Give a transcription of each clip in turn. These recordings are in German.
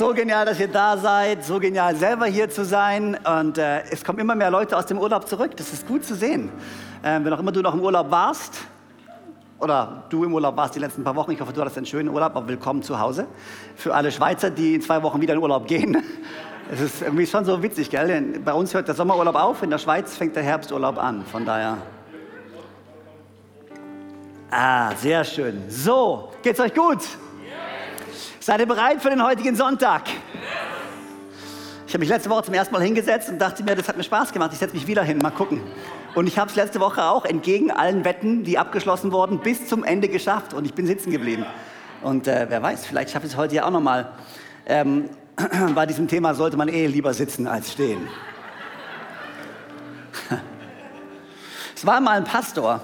So genial, dass ihr da seid. So genial, selber hier zu sein. Und äh, es kommen immer mehr Leute aus dem Urlaub zurück. Das ist gut zu sehen. Ähm, wenn auch immer du noch im Urlaub warst, oder du im Urlaub warst die letzten paar Wochen, ich hoffe, du hattest einen schönen Urlaub, aber willkommen zu Hause. Für alle Schweizer, die in zwei Wochen wieder in Urlaub gehen. Es ist irgendwie schon so witzig, gell? Bei uns hört der Sommerurlaub auf, in der Schweiz fängt der Herbsturlaub an. Von daher. Ah, sehr schön. So, geht's euch gut? Seid ihr bereit für den heutigen Sonntag? Ich habe mich letzte Woche zum ersten Mal hingesetzt und dachte mir, das hat mir Spaß gemacht. Ich setze mich wieder hin, mal gucken. Und ich habe es letzte Woche auch entgegen allen Wetten, die abgeschlossen wurden, bis zum Ende geschafft. Und ich bin sitzen geblieben. Und äh, wer weiß, vielleicht schaffe ich es heute ja auch nochmal. Ähm, bei diesem Thema sollte man eh lieber sitzen als stehen. es war mal ein Pastor,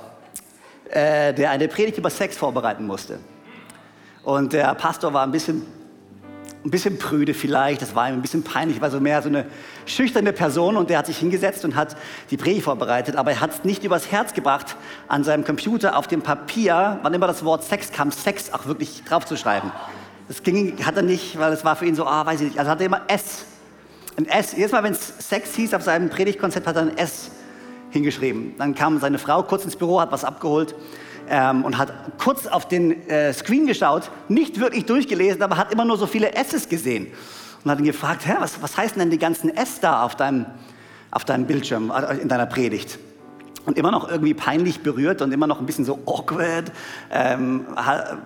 äh, der eine Predigt über Sex vorbereiten musste. Und der Pastor war ein bisschen, ein bisschen prüde vielleicht, das war ihm ein bisschen peinlich, war so mehr so eine schüchterne Person und der hat sich hingesetzt und hat die Predigt vorbereitet, aber er hat es nicht übers Herz gebracht, an seinem Computer auf dem Papier, wann immer das Wort Sex kam, Sex auch wirklich draufzuschreiben. Das ging, hat er nicht, weil es war für ihn so, ah, weiß ich nicht. Also hat er immer S. Ein S. Jedes Mal, wenn es Sex hieß auf seinem Predigtkonzept, hat er ein S hingeschrieben. Dann kam seine Frau kurz ins Büro, hat was abgeholt ähm, und hat kurz auf den äh, Screen geschaut, nicht wirklich durchgelesen, aber hat immer nur so viele S's gesehen. Und hat ihn gefragt, Hä, was, was heißen denn die ganzen S da auf deinem, auf deinem Bildschirm, äh, in deiner Predigt? Und immer noch irgendwie peinlich berührt und immer noch ein bisschen so awkward, ähm,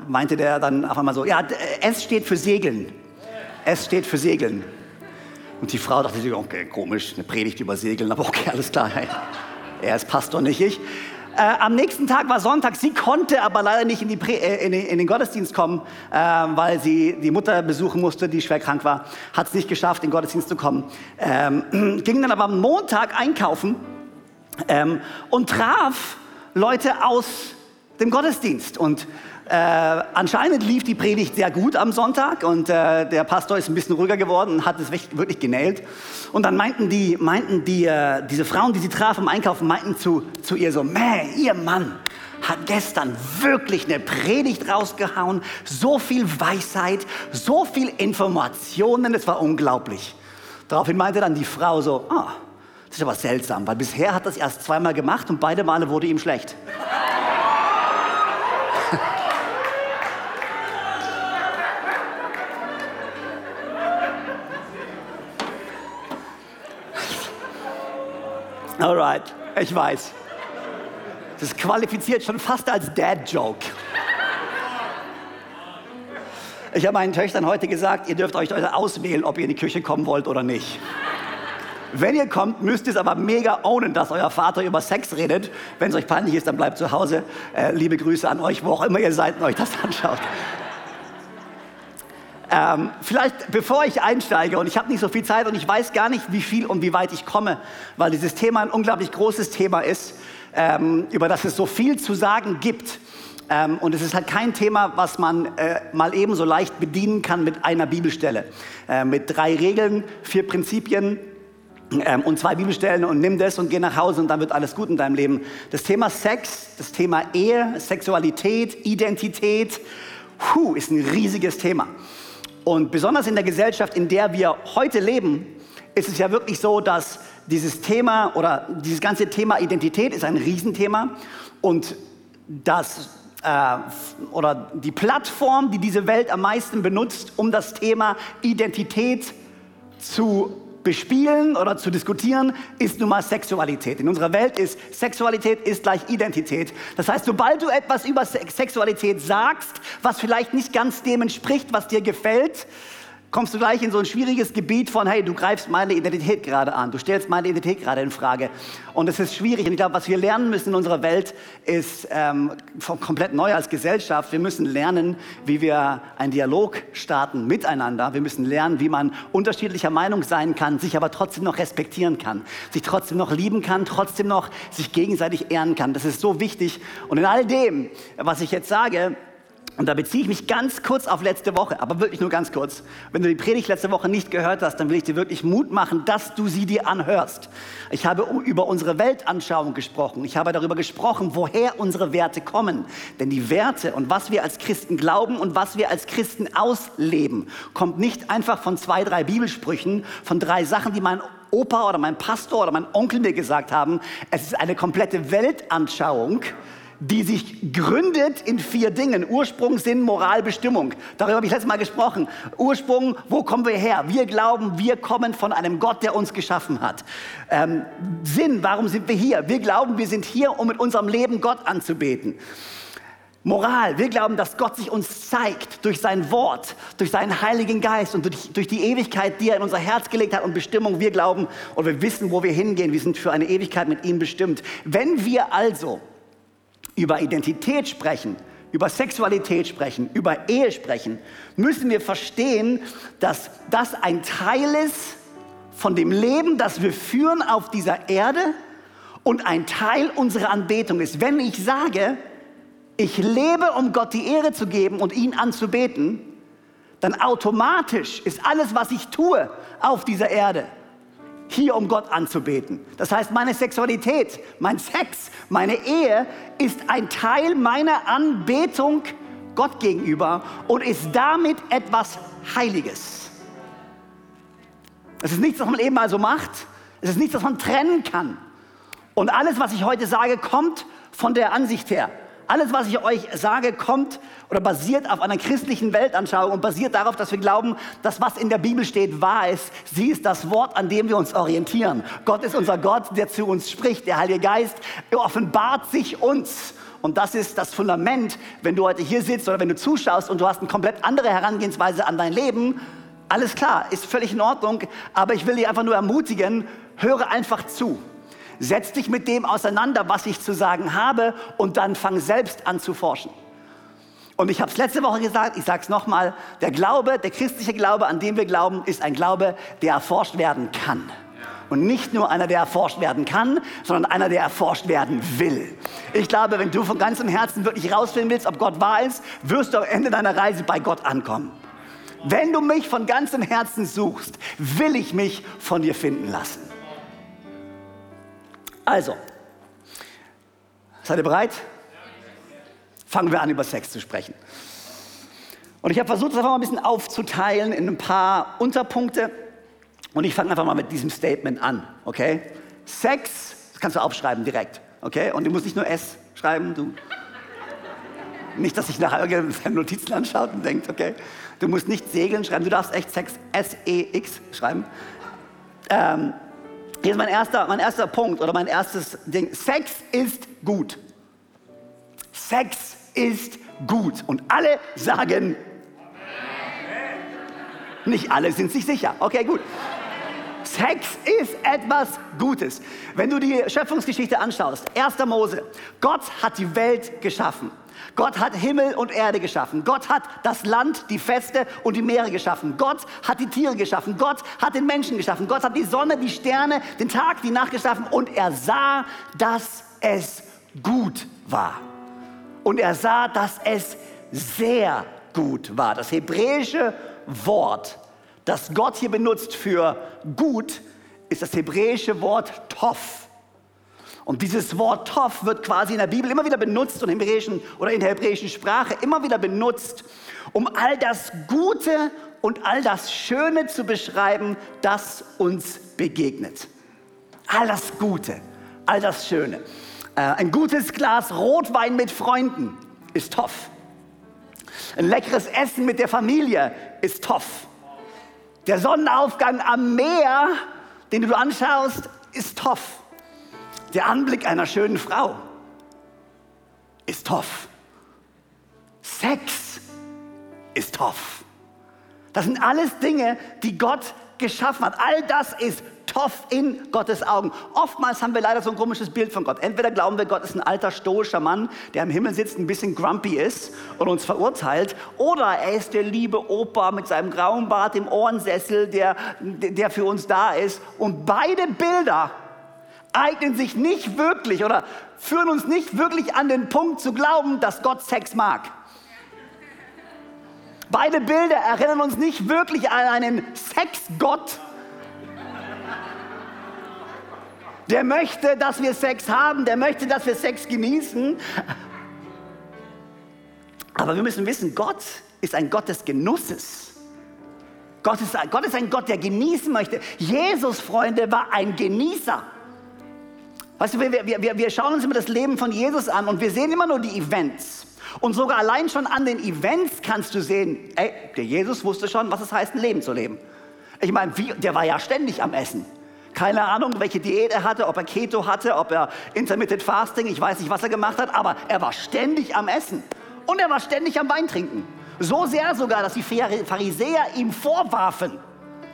meinte der dann auf einmal so, ja, S steht für Segeln. S steht für Segeln. Und die Frau dachte sich, okay, komisch, eine Predigt über Segeln, aber okay, alles klar. Er ist Pastor, nicht ich. Äh, am nächsten Tag war Sonntag. Sie konnte aber leider nicht in, die Prä äh, in, den, in den, Gottesdienst kommen, äh, weil sie die Mutter besuchen musste, die schwer krank war. Hat es nicht geschafft, in den Gottesdienst zu kommen. Ähm, ging dann aber am Montag einkaufen ähm, und traf Leute aus dem Gottesdienst. Und äh, anscheinend lief die Predigt sehr gut am Sonntag und äh, der Pastor ist ein bisschen ruhiger geworden und hat es wirklich genäht. Und dann meinten die, meinten die, äh, diese Frauen, die sie traf im Einkaufen, meinten zu, zu ihr so, Mäh, ihr Mann hat gestern wirklich eine Predigt rausgehauen, so viel Weisheit, so viel Informationen, es war unglaublich. Daraufhin meinte dann die Frau so, ah, das ist aber seltsam, weil bisher hat das erst zweimal gemacht und beide Male wurde ihm schlecht. Alright, ich weiß. Das qualifiziert schon fast als Dad-Joke. Ich habe meinen Töchtern heute gesagt, ihr dürft euch auswählen, ob ihr in die Küche kommen wollt oder nicht. Wenn ihr kommt, müsst ihr es aber mega ownen, dass euer Vater über Sex redet. Wenn es euch peinlich ist, dann bleibt zu Hause. Äh, liebe Grüße an euch, wo auch immer ihr seid und euch das anschaut. Ähm, vielleicht bevor ich einsteige, und ich habe nicht so viel Zeit und ich weiß gar nicht, wie viel und wie weit ich komme, weil dieses Thema ein unglaublich großes Thema ist, ähm, über das es so viel zu sagen gibt. Ähm, und es ist halt kein Thema, was man äh, mal eben so leicht bedienen kann mit einer Bibelstelle. Äh, mit drei Regeln, vier Prinzipien, ähm, und zwei Bibelstellen und nimm das und geh nach Hause und dann wird alles gut in deinem Leben. Das Thema Sex, das Thema Ehe, Sexualität, Identität, puh, ist ein riesiges Thema. Und besonders in der Gesellschaft, in der wir heute leben, ist es ja wirklich so, dass dieses Thema oder dieses ganze Thema Identität ist ein Riesenthema. Und das äh, oder die Plattform, die diese Welt am meisten benutzt, um das Thema Identität zu bespielen oder zu diskutieren, ist nun mal Sexualität. In unserer Welt ist Sexualität ist gleich Identität. Das heißt, sobald du etwas über Sexualität sagst, was vielleicht nicht ganz dem entspricht, was dir gefällt, kommst du gleich in so ein schwieriges Gebiet von, hey, du greifst meine Identität gerade an, du stellst meine Identität gerade in Frage. Und es ist schwierig. Und ich glaube, was wir lernen müssen in unserer Welt, ist ähm, komplett neu als Gesellschaft. Wir müssen lernen, wie wir einen Dialog starten miteinander. Wir müssen lernen, wie man unterschiedlicher Meinung sein kann, sich aber trotzdem noch respektieren kann, sich trotzdem noch lieben kann, trotzdem noch sich gegenseitig ehren kann. Das ist so wichtig. Und in all dem, was ich jetzt sage, und da beziehe ich mich ganz kurz auf letzte Woche, aber wirklich nur ganz kurz. Wenn du die Predigt letzte Woche nicht gehört hast, dann will ich dir wirklich Mut machen, dass du sie dir anhörst. Ich habe über unsere Weltanschauung gesprochen. Ich habe darüber gesprochen, woher unsere Werte kommen. Denn die Werte und was wir als Christen glauben und was wir als Christen ausleben, kommt nicht einfach von zwei, drei Bibelsprüchen, von drei Sachen, die mein Opa oder mein Pastor oder mein Onkel mir gesagt haben. Es ist eine komplette Weltanschauung die sich gründet in vier Dingen. Ursprung, Sinn, Moral, Bestimmung. Darüber habe ich letztes Mal gesprochen. Ursprung, wo kommen wir her? Wir glauben, wir kommen von einem Gott, der uns geschaffen hat. Ähm, Sinn, warum sind wir hier? Wir glauben, wir sind hier, um mit unserem Leben Gott anzubeten. Moral, wir glauben, dass Gott sich uns zeigt durch sein Wort, durch seinen Heiligen Geist und durch, durch, die Ewigkeit, die er in unser Herz gelegt hat und Bestimmung. Wir glauben und wir wissen, wo wir hingehen. Wir sind für eine Ewigkeit mit ihm bestimmt. Wenn wir also über Identität sprechen, über Sexualität sprechen, über Ehe sprechen, müssen wir verstehen, dass das ein Teil ist von dem Leben, das wir führen auf dieser Erde und ein Teil unserer Anbetung ist. Wenn ich sage, ich lebe, um Gott die Ehre zu geben und ihn anzubeten, dann automatisch ist alles, was ich tue auf dieser Erde, hier, um Gott anzubeten. Das heißt, meine Sexualität, mein Sex, meine Ehe ist ein Teil meiner Anbetung Gott gegenüber und ist damit etwas Heiliges. Es ist nichts, was man eben mal so macht. Es ist nichts, was man trennen kann. Und alles, was ich heute sage, kommt von der Ansicht her. Alles, was ich euch sage, kommt oder basiert auf einer christlichen Weltanschauung und basiert darauf, dass wir glauben, dass was in der Bibel steht, wahr ist. Sie ist das Wort, an dem wir uns orientieren. Gott ist unser Gott, der zu uns spricht. Der Heilige Geist offenbart sich uns. Und das ist das Fundament, wenn du heute hier sitzt oder wenn du zuschaust und du hast eine komplett andere Herangehensweise an dein Leben. Alles klar, ist völlig in Ordnung, aber ich will dich einfach nur ermutigen, höre einfach zu. Setz dich mit dem auseinander, was ich zu sagen habe und dann fang selbst an zu forschen. Und ich habe es letzte Woche gesagt, ich sage es nochmal, der Glaube, der christliche Glaube, an dem wir glauben, ist ein Glaube, der erforscht werden kann. Und nicht nur einer, der erforscht werden kann, sondern einer, der erforscht werden will. Ich glaube, wenn du von ganzem Herzen wirklich rausfinden willst, ob Gott wahr ist, wirst du am Ende deiner Reise bei Gott ankommen. Wenn du mich von ganzem Herzen suchst, will ich mich von dir finden lassen. Also, seid ihr bereit? Fangen wir an, über Sex zu sprechen. Und ich habe versucht, das einfach mal ein bisschen aufzuteilen in ein paar Unterpunkte. Und ich fange einfach mal mit diesem Statement an, okay? Sex, das kannst du aufschreiben direkt, okay? Und du musst nicht nur S schreiben, du. Nicht, dass sich nachher irgendeine Notizen anschaut und denkt, okay, du musst nicht Segeln schreiben, du darfst echt Sex, S-E-X schreiben. Ähm, hier ist mein erster, mein erster Punkt oder mein erstes Ding. Sex ist gut. Sex ist gut. Und alle sagen, nicht alle sind sich sicher. Okay, gut. Sex ist etwas Gutes. Wenn du die Schöpfungsgeschichte anschaust, 1. Mose, Gott hat die Welt geschaffen. Gott hat Himmel und Erde geschaffen. Gott hat das Land, die Feste und die Meere geschaffen. Gott hat die Tiere geschaffen. Gott hat den Menschen geschaffen. Gott hat die Sonne, die Sterne, den Tag, die Nacht geschaffen. Und er sah, dass es gut war. Und er sah, dass es sehr gut war. Das hebräische Wort, das Gott hier benutzt für gut, ist das hebräische Wort Tov. Und dieses Wort Tov wird quasi in der Bibel immer wieder benutzt und im hebräischen oder in der hebräischen Sprache immer wieder benutzt, um all das Gute und all das Schöne zu beschreiben, das uns begegnet. All das Gute, all das Schöne. Äh, ein gutes Glas Rotwein mit Freunden ist Tov. Ein leckeres Essen mit der Familie ist Tov. Der Sonnenaufgang am Meer, den du anschaust, ist Tov. Der Anblick einer schönen Frau ist toff. Sex ist toff. Das sind alles Dinge, die Gott geschaffen hat. All das ist toff in Gottes Augen. Oftmals haben wir leider so ein komisches Bild von Gott. Entweder glauben wir, Gott ist ein alter stoischer Mann, der im Himmel sitzt, ein bisschen grumpy ist und uns verurteilt, oder er ist der liebe Opa mit seinem grauen Bart im Ohrensessel, der, der für uns da ist. Und beide Bilder eignen sich nicht wirklich oder führen uns nicht wirklich an den Punkt zu glauben, dass Gott Sex mag. Beide Bilder erinnern uns nicht wirklich an einen Sexgott, der möchte, dass wir Sex haben, der möchte, dass wir Sex genießen. Aber wir müssen wissen, Gott ist ein Gott des Genusses. Gott ist, Gott ist ein Gott, der genießen möchte. Jesus, Freunde, war ein Genießer. Weißt du, wir, wir, wir schauen uns immer das Leben von Jesus an und wir sehen immer nur die Events. Und sogar allein schon an den Events kannst du sehen, ey, der Jesus wusste schon, was es heißt, ein Leben zu leben. Ich meine, der war ja ständig am Essen. Keine Ahnung, welche Diät er hatte, ob er Keto hatte, ob er Intermittent Fasting, ich weiß nicht, was er gemacht hat, aber er war ständig am Essen. Und er war ständig am Wein trinken. So sehr sogar, dass die Pharisäer ihm vorwarfen,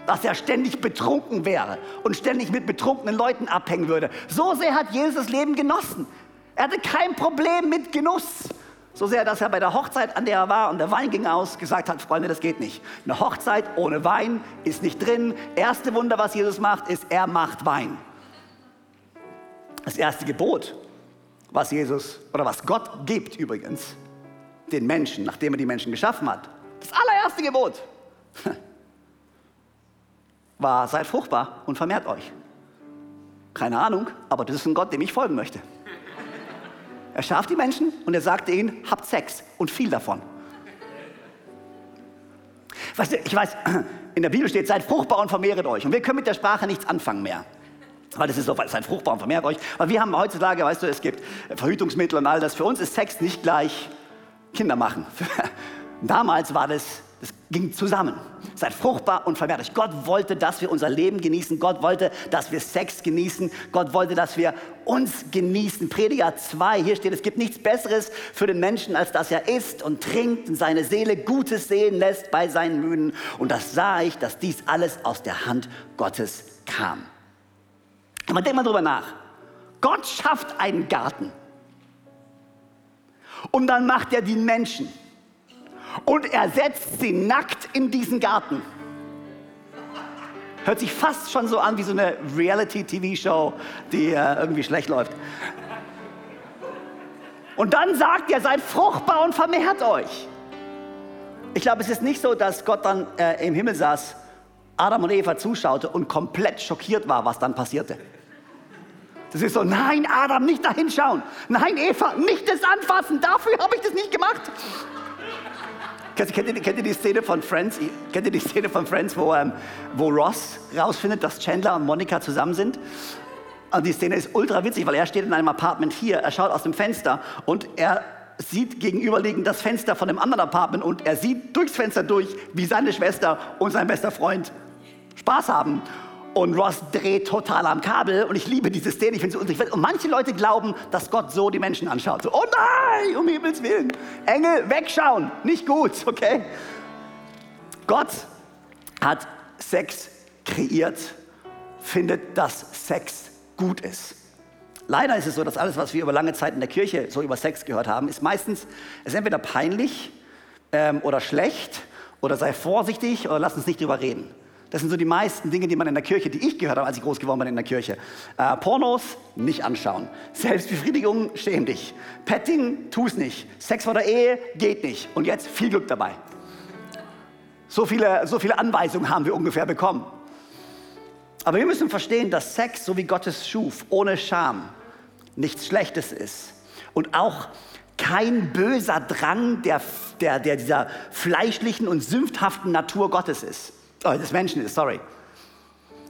dass er ständig betrunken wäre und ständig mit betrunkenen Leuten abhängen würde. So sehr hat Jesus Leben genossen. Er hatte kein Problem mit Genuss. So sehr, dass er bei der Hochzeit, an der er war und der Wein ging aus, gesagt hat, Freunde, das geht nicht. Eine Hochzeit ohne Wein ist nicht drin. Erste Wunder, was Jesus macht, ist, er macht Wein. Das erste Gebot, was Jesus oder was Gott gibt übrigens, den Menschen, nachdem er die Menschen geschaffen hat. Das allererste Gebot war, seid fruchtbar und vermehrt euch. Keine Ahnung, aber das ist ein Gott, dem ich folgen möchte. Er schafft die Menschen und er sagte ihnen, habt Sex und viel davon. Weißt du, ich weiß, in der Bibel steht, seid fruchtbar und vermehret euch. Und wir können mit der Sprache nichts anfangen mehr. Weil das ist so, seid fruchtbar und vermehrt euch. Weil wir haben heutzutage, weißt du, es gibt Verhütungsmittel und all das. Für uns ist Sex nicht gleich Kinder machen. Damals war das das ging zusammen. Seid fruchtbar und vermehrt euch. Gott wollte, dass wir unser Leben genießen. Gott wollte, dass wir Sex genießen. Gott wollte, dass wir uns genießen. Prediger 2, hier steht, es gibt nichts Besseres für den Menschen, als dass er isst und trinkt und seine Seele Gutes sehen lässt bei seinen Mühen. Und das sah ich, dass dies alles aus der Hand Gottes kam. Aber denk mal drüber nach. Gott schafft einen Garten. Und dann macht er die Menschen und er setzt sie nackt in diesen Garten. Hört sich fast schon so an wie so eine Reality-TV-Show, die äh, irgendwie schlecht läuft. Und dann sagt er, seid fruchtbar und vermehrt euch. Ich glaube, es ist nicht so, dass Gott dann äh, im Himmel saß, Adam und Eva zuschaute und komplett schockiert war, was dann passierte. Das ist so, nein, Adam, nicht da hinschauen. Nein, Eva, nicht das anfassen. Dafür habe ich das nicht gemacht. Kennt, ihr, kennt, ihr, die Szene von Friends? Kennt ihr die Szene von Friends, wo, ähm, wo Ross rausfindet, dass Chandler und Monika zusammen sind? Und die Szene ist ultra witzig, weil er steht in einem Apartment hier, er schaut aus dem Fenster und er sieht gegenüberliegend das Fenster von dem anderen Apartment und er sieht durchs Fenster durch, wie seine Schwester und sein bester Freund Spaß haben. Und Ross dreht total am Kabel und ich liebe diese Szene, ich finde sie so Und manche Leute glauben, dass Gott so die Menschen anschaut. So, oh nein, um Himmels Willen. Engel, wegschauen, nicht gut, okay? Gott hat Sex kreiert, findet, dass Sex gut ist. Leider ist es so, dass alles, was wir über lange Zeit in der Kirche so über Sex gehört haben, ist meistens, ist entweder peinlich ähm, oder schlecht oder sei vorsichtig oder lass uns nicht drüber reden. Das sind so die meisten Dinge, die man in der Kirche, die ich gehört habe, als ich groß geworden bin in der Kirche. Äh, Pornos, nicht anschauen. Selbstbefriedigung, schäm dich. Petting, tu es nicht. Sex vor der Ehe, geht nicht. Und jetzt viel Glück dabei. So viele, so viele Anweisungen haben wir ungefähr bekommen. Aber wir müssen verstehen, dass Sex, so wie Gott es schuf, ohne Scham, nichts Schlechtes ist. Und auch kein böser Drang der, der, der dieser fleischlichen und sündhaften Natur Gottes ist des Menschen ist, sorry.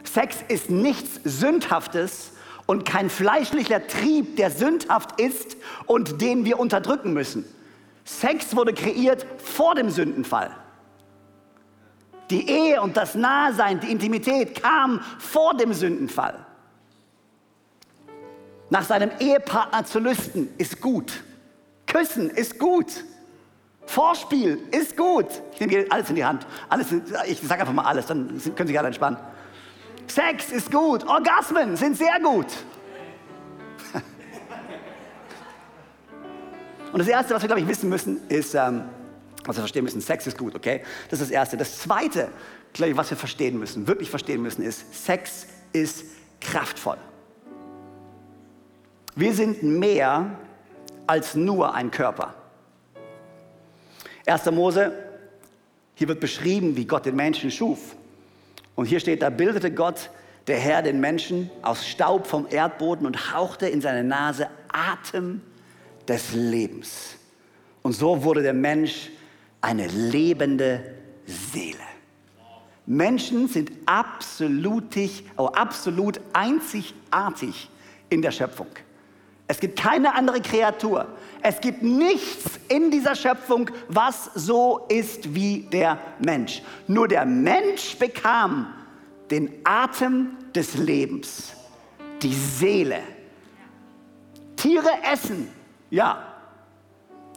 Sex ist nichts Sündhaftes und kein fleischlicher Trieb, der sündhaft ist und den wir unterdrücken müssen. Sex wurde kreiert vor dem Sündenfall. Die Ehe und das Nahsein, die Intimität kam vor dem Sündenfall. Nach seinem Ehepartner zu lüsten ist gut. Küssen ist gut. Vorspiel ist gut. Ich nehme alles in die Hand. Alles, ich sage einfach mal alles, dann können sich alle entspannen. Sex ist gut. Orgasmen sind sehr gut. Und das Erste, was wir, glaube ich, wissen müssen, ist, ähm, was wir verstehen müssen, Sex ist gut, okay? Das ist das Erste. Das Zweite, glaube ich, was wir verstehen müssen, wirklich verstehen müssen, ist, Sex ist kraftvoll. Wir sind mehr als nur ein Körper. 1. Mose, hier wird beschrieben, wie Gott den Menschen schuf. Und hier steht, da bildete Gott, der Herr, den Menschen aus Staub vom Erdboden und hauchte in seine Nase Atem des Lebens. Und so wurde der Mensch eine lebende Seele. Menschen sind absolutig, oh, absolut einzigartig in der Schöpfung. Es gibt keine andere Kreatur. Es gibt nichts in dieser Schöpfung, was so ist wie der Mensch. Nur der Mensch bekam den Atem des Lebens, die Seele. Tiere essen, ja,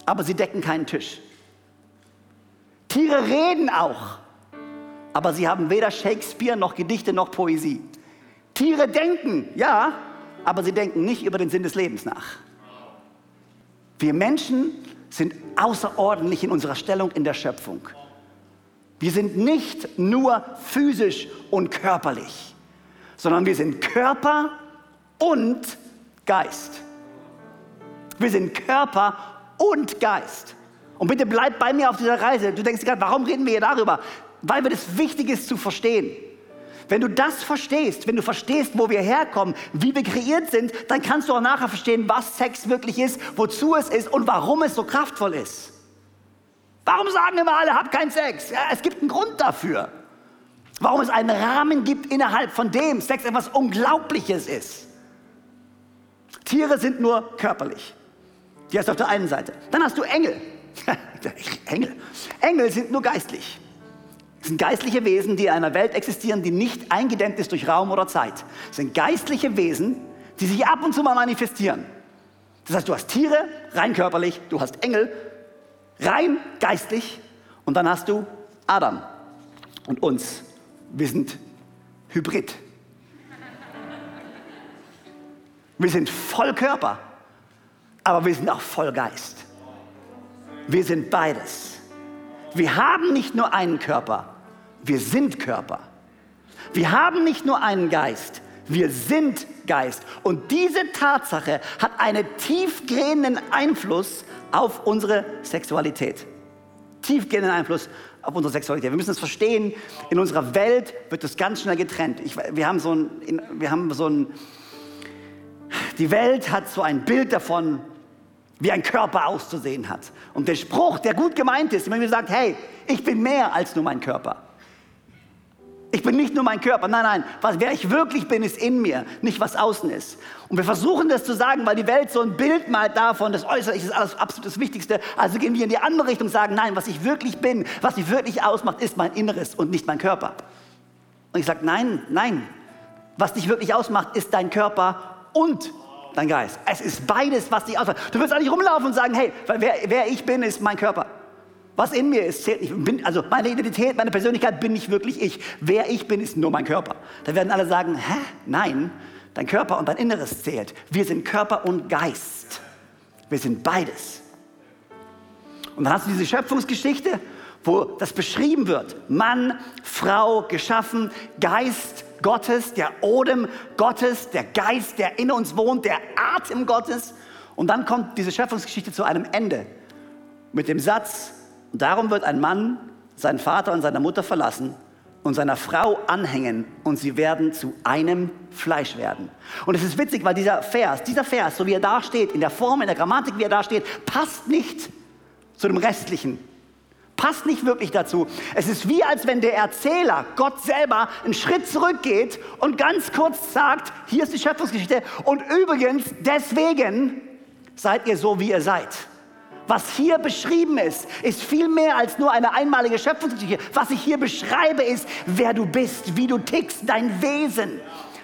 aber sie decken keinen Tisch. Tiere reden auch, aber sie haben weder Shakespeare noch Gedichte noch Poesie. Tiere denken, ja, aber sie denken nicht über den Sinn des Lebens nach. Wir Menschen sind außerordentlich in unserer Stellung in der Schöpfung. Wir sind nicht nur physisch und körperlich, sondern wir sind Körper und Geist. Wir sind Körper und Geist. Und bitte bleib bei mir auf dieser Reise. Du denkst gerade, warum reden wir hier darüber? Weil wir das wichtig ist zu verstehen. Wenn du das verstehst, wenn du verstehst, wo wir herkommen, wie wir kreiert sind, dann kannst du auch nachher verstehen, was Sex wirklich ist, wozu es ist und warum es so kraftvoll ist. Warum sagen immer alle, hab keinen Sex? Ja, es gibt einen Grund dafür. Warum es einen Rahmen gibt, innerhalb von dem Sex etwas Unglaubliches ist. Tiere sind nur körperlich. Die hast du auf der einen Seite. Dann hast du Engel. Engel. Engel sind nur geistlich. Es sind geistliche Wesen, die in einer Welt existieren, die nicht eingedämmt ist durch Raum oder Zeit. Es sind geistliche Wesen, die sich ab und zu mal manifestieren. Das heißt, du hast Tiere, rein körperlich, du hast Engel, rein geistlich, und dann hast du Adam und uns. Wir sind Hybrid. Wir sind voll Körper, aber wir sind auch voll Geist. Wir sind beides. Wir haben nicht nur einen Körper, wir sind Körper. Wir haben nicht nur einen Geist, wir sind Geist. Und diese Tatsache hat einen tiefgehenden Einfluss auf unsere Sexualität. Tiefgehenden Einfluss auf unsere Sexualität. Wir müssen es verstehen, in unserer Welt wird das ganz schnell getrennt. Ich, wir haben so ein, wir haben so ein, die Welt hat so ein Bild davon, wie ein Körper auszusehen hat. Und der Spruch, der gut gemeint ist, wenn wir sagen, hey, ich bin mehr als nur mein Körper. Ich bin nicht nur mein Körper, nein, nein, was, wer ich wirklich bin, ist in mir, nicht was außen ist. Und wir versuchen das zu sagen, weil die Welt so ein Bild malt davon, das Äußerliche ist alles absolut das Wichtigste. Also gehen wir in die andere Richtung und sagen, nein, was ich wirklich bin, was mich wirklich ausmacht, ist mein Inneres und nicht mein Körper. Und ich sage, nein, nein, was dich wirklich ausmacht, ist dein Körper und dein Geist. Es ist beides, was dich ausmacht. Du wirst auch nicht rumlaufen und sagen, hey, wer, wer ich bin, ist mein Körper. Was in mir ist, zählt nicht. Also meine Identität, meine Persönlichkeit bin nicht wirklich ich. Wer ich bin, ist nur mein Körper. Da werden alle sagen, hä? Nein, dein Körper und dein Inneres zählt. Wir sind Körper und Geist. Wir sind beides. Und dann hast du diese Schöpfungsgeschichte, wo das beschrieben wird. Mann, Frau, geschaffen, Geist, Gottes, der Odem Gottes, der Geist, der in uns wohnt, der Atem Gottes. Und dann kommt diese Schöpfungsgeschichte zu einem Ende mit dem Satz, darum wird ein Mann seinen Vater und seine Mutter verlassen und seiner Frau anhängen und sie werden zu einem Fleisch werden. Und es ist witzig, weil dieser Vers, dieser Vers, so wie er da steht, in der Form, in der Grammatik, wie er da steht, passt nicht zu dem restlichen passt nicht wirklich dazu. Es ist wie, als wenn der Erzähler, Gott selber, einen Schritt zurückgeht und ganz kurz sagt, hier ist die Schöpfungsgeschichte und übrigens, deswegen seid ihr so, wie ihr seid. Was hier beschrieben ist, ist viel mehr als nur eine einmalige Schöpfungsgeschichte. Was ich hier beschreibe, ist, wer du bist, wie du tickst, dein Wesen.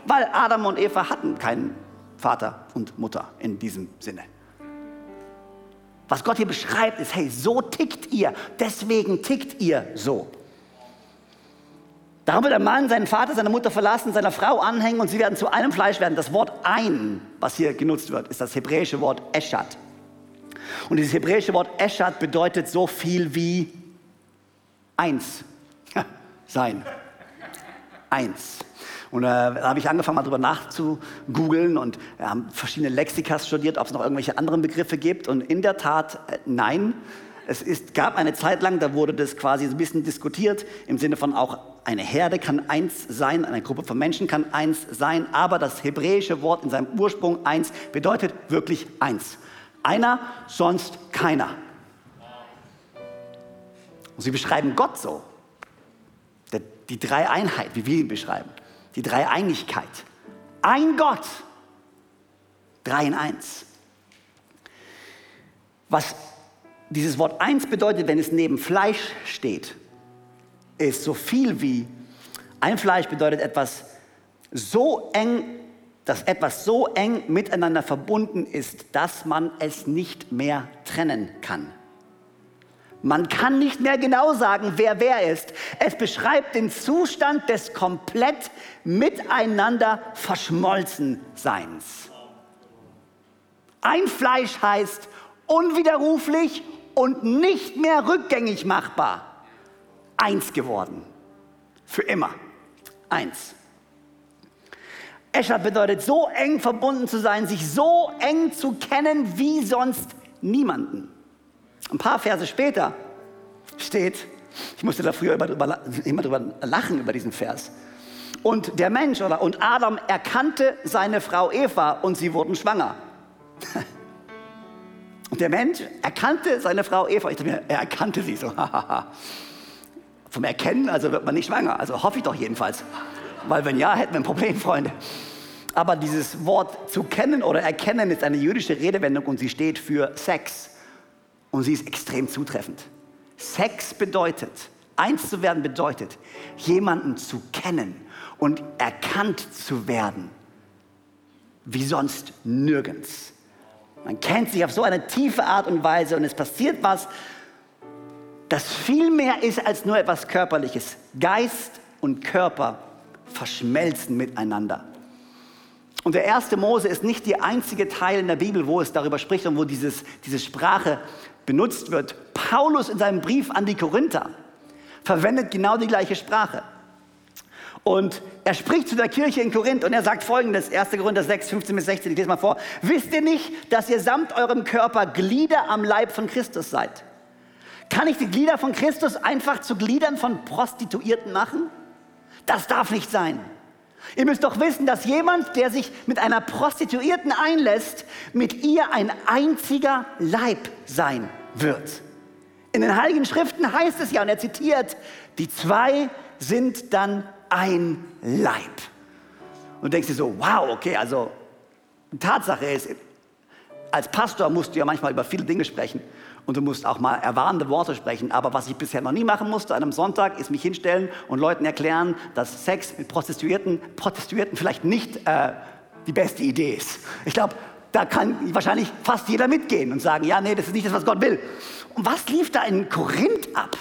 Weil Adam und Eva hatten keinen Vater und Mutter in diesem Sinne. Was Gott hier beschreibt, ist, hey, so tickt ihr, deswegen tickt ihr so. Darum wird der Mann seinen Vater, seine Mutter verlassen, seiner Frau anhängen und sie werden zu einem Fleisch werden. Das Wort ein, was hier genutzt wird, ist das hebräische Wort Eshat. Und dieses hebräische Wort Eshat bedeutet so viel wie eins sein. Eins. Und äh, da habe ich angefangen, mal drüber nachzugoogeln und äh, haben verschiedene Lexikas studiert, ob es noch irgendwelche anderen Begriffe gibt. Und in der Tat, äh, nein. Es ist, gab eine Zeit lang, da wurde das quasi so ein bisschen diskutiert, im Sinne von auch eine Herde kann eins sein, eine Gruppe von Menschen kann eins sein, aber das hebräische Wort in seinem Ursprung eins bedeutet wirklich eins. Einer, sonst keiner. Und sie beschreiben Gott so. Die Dreieinheit, wie wir ihn beschreiben. Die Dreieinigkeit. Ein Gott. Drei in eins. Was dieses Wort eins bedeutet, wenn es neben Fleisch steht, ist so viel wie ein Fleisch bedeutet etwas so eng, dass etwas so eng miteinander verbunden ist, dass man es nicht mehr trennen kann. Man kann nicht mehr genau sagen, wer wer ist. Es beschreibt den Zustand des komplett miteinander verschmolzen Seins. Ein Fleisch heißt unwiderruflich und nicht mehr rückgängig machbar. Eins geworden. Für immer. Eins. Escher bedeutet so eng verbunden zu sein, sich so eng zu kennen wie sonst niemanden. Ein paar Verse später steht, ich musste da früher immer drüber, immer drüber lachen über diesen Vers. Und der Mensch oder und Adam erkannte seine Frau Eva und sie wurden schwanger. Und der Mensch erkannte seine Frau Eva. Ich dachte mir, er erkannte sie so. Vom Erkennen, also wird man nicht schwanger. Also hoffe ich doch jedenfalls. Weil wenn ja, hätten wir ein Problem, Freunde. Aber dieses Wort zu kennen oder erkennen ist eine jüdische Redewendung und sie steht für Sex. Und sie ist extrem zutreffend. Sex bedeutet, eins zu werden bedeutet, jemanden zu kennen und erkannt zu werden, wie sonst nirgends. Man kennt sich auf so eine tiefe Art und Weise und es passiert was, das viel mehr ist als nur etwas Körperliches. Geist und Körper verschmelzen miteinander. Und der erste Mose ist nicht der einzige Teil in der Bibel, wo es darüber spricht und wo dieses, diese Sprache benutzt wird. Paulus in seinem Brief an die Korinther verwendet genau die gleiche Sprache. Und er spricht zu der Kirche in Korinth und er sagt folgendes, 1. Korinther 6, 15 bis 16, ich lese mal vor. Wisst ihr nicht, dass ihr samt eurem Körper Glieder am Leib von Christus seid? Kann ich die Glieder von Christus einfach zu Gliedern von Prostituierten machen? Das darf nicht sein. Ihr müsst doch wissen, dass jemand, der sich mit einer Prostituierten einlässt, mit ihr ein einziger Leib sein wird. In den Heiligen Schriften heißt es ja, und er zitiert, die zwei sind dann ein Leib. Und denkst dir so, wow, okay, also Tatsache ist, als Pastor musst du ja manchmal über viele Dinge sprechen und du musst auch mal erwarnende Worte sprechen. Aber was ich bisher noch nie machen musste an einem Sonntag, ist mich hinstellen und Leuten erklären, dass Sex mit Prostituierten, Prostituierten vielleicht nicht äh, die beste Idee ist. Ich glaube, da kann wahrscheinlich fast jeder mitgehen und sagen, ja, nee, das ist nicht das, was Gott will. Und was lief da in Korinth ab?